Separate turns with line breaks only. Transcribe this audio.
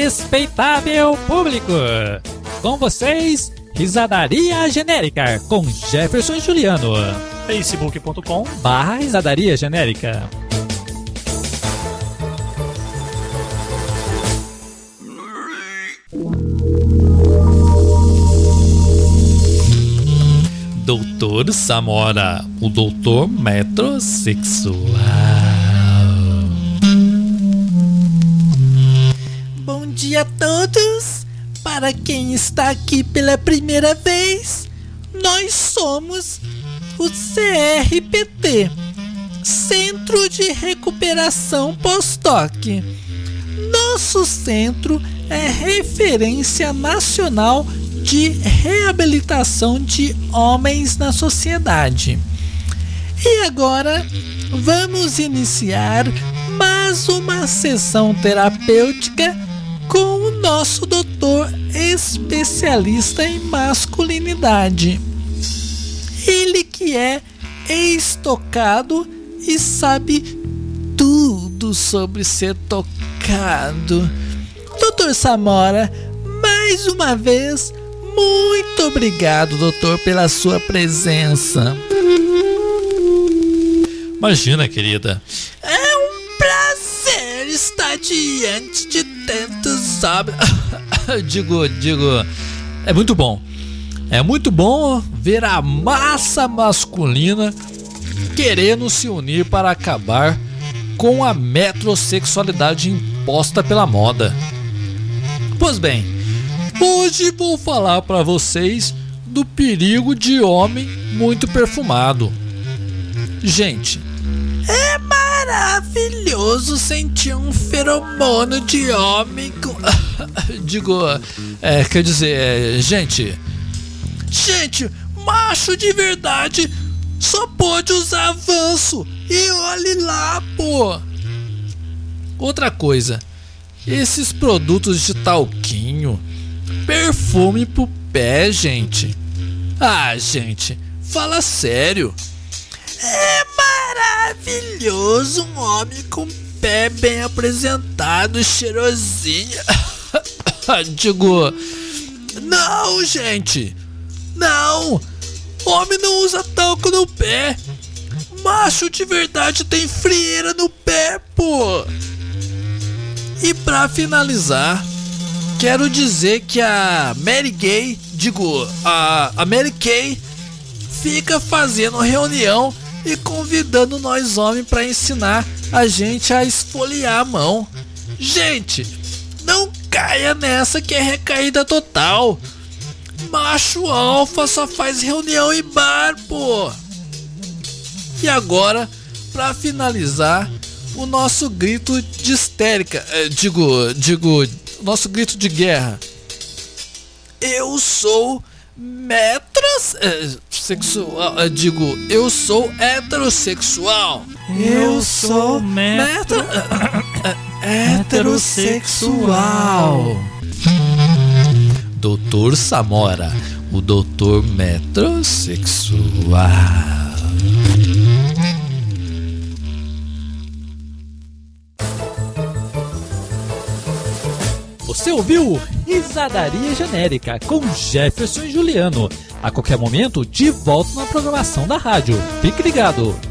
Respeitável público, com vocês, Risadaria Genérica com Jefferson Juliano.
facebook.com
barra Risadaria Genérica. Doutor Samora, o doutor metrosexual.
Dia a todos! Para quem está aqui pela primeira vez, nós somos o CRPT Centro de Recuperação Pós-Toque. Nosso centro é referência nacional de reabilitação de homens na sociedade. E agora vamos iniciar mais uma sessão terapêutica com o nosso doutor especialista em masculinidade. Ele que é ex-tocado e sabe tudo sobre ser tocado. Doutor Samora, mais uma vez, muito obrigado, doutor, pela sua presença.
Imagina, querida.
É um prazer estar diante de tantos homens.
digo, digo, é muito bom. É muito bom ver a massa masculina querendo se unir para acabar com a metrosexualidade imposta pela moda. Pois bem, Hoje vou falar para vocês do perigo de homem muito perfumado. Gente,
é maravilhoso sentir um feromono de homem com.
Digo, é, quer dizer, é, gente.
Gente, macho de verdade só pode usar avanço. E olhe lá, pô.
Outra coisa, esses produtos de talquinho perfume pro pé, gente. Ah, gente, fala sério.
É maravilhoso um homem com pé bem apresentado, cheirosinho.
Digo, não, gente. Não. Homem não usa talco no pé. Macho de verdade tem frieira no pé, pô. E pra finalizar, quero dizer que a Mary Gay, digo, a, a Mary Kay fica fazendo reunião e convidando nós homens para ensinar a gente a esfoliar a mão. Gente, não caia nessa que é recaída total. Macho alfa só faz reunião em bar, pô. E agora, para finalizar, o nosso grito de histérica, eh, digo, digo, nosso grito de guerra. Eu sou metrosexual. Eh, digo, eu sou heterossexual.
Eu sou metro... heterossexual.
Doutor Samora, o doutor metrosexual. Você ouviu Risadaria Genérica com Jefferson e Juliano. A qualquer momento, de volta na programação da rádio. Fique ligado!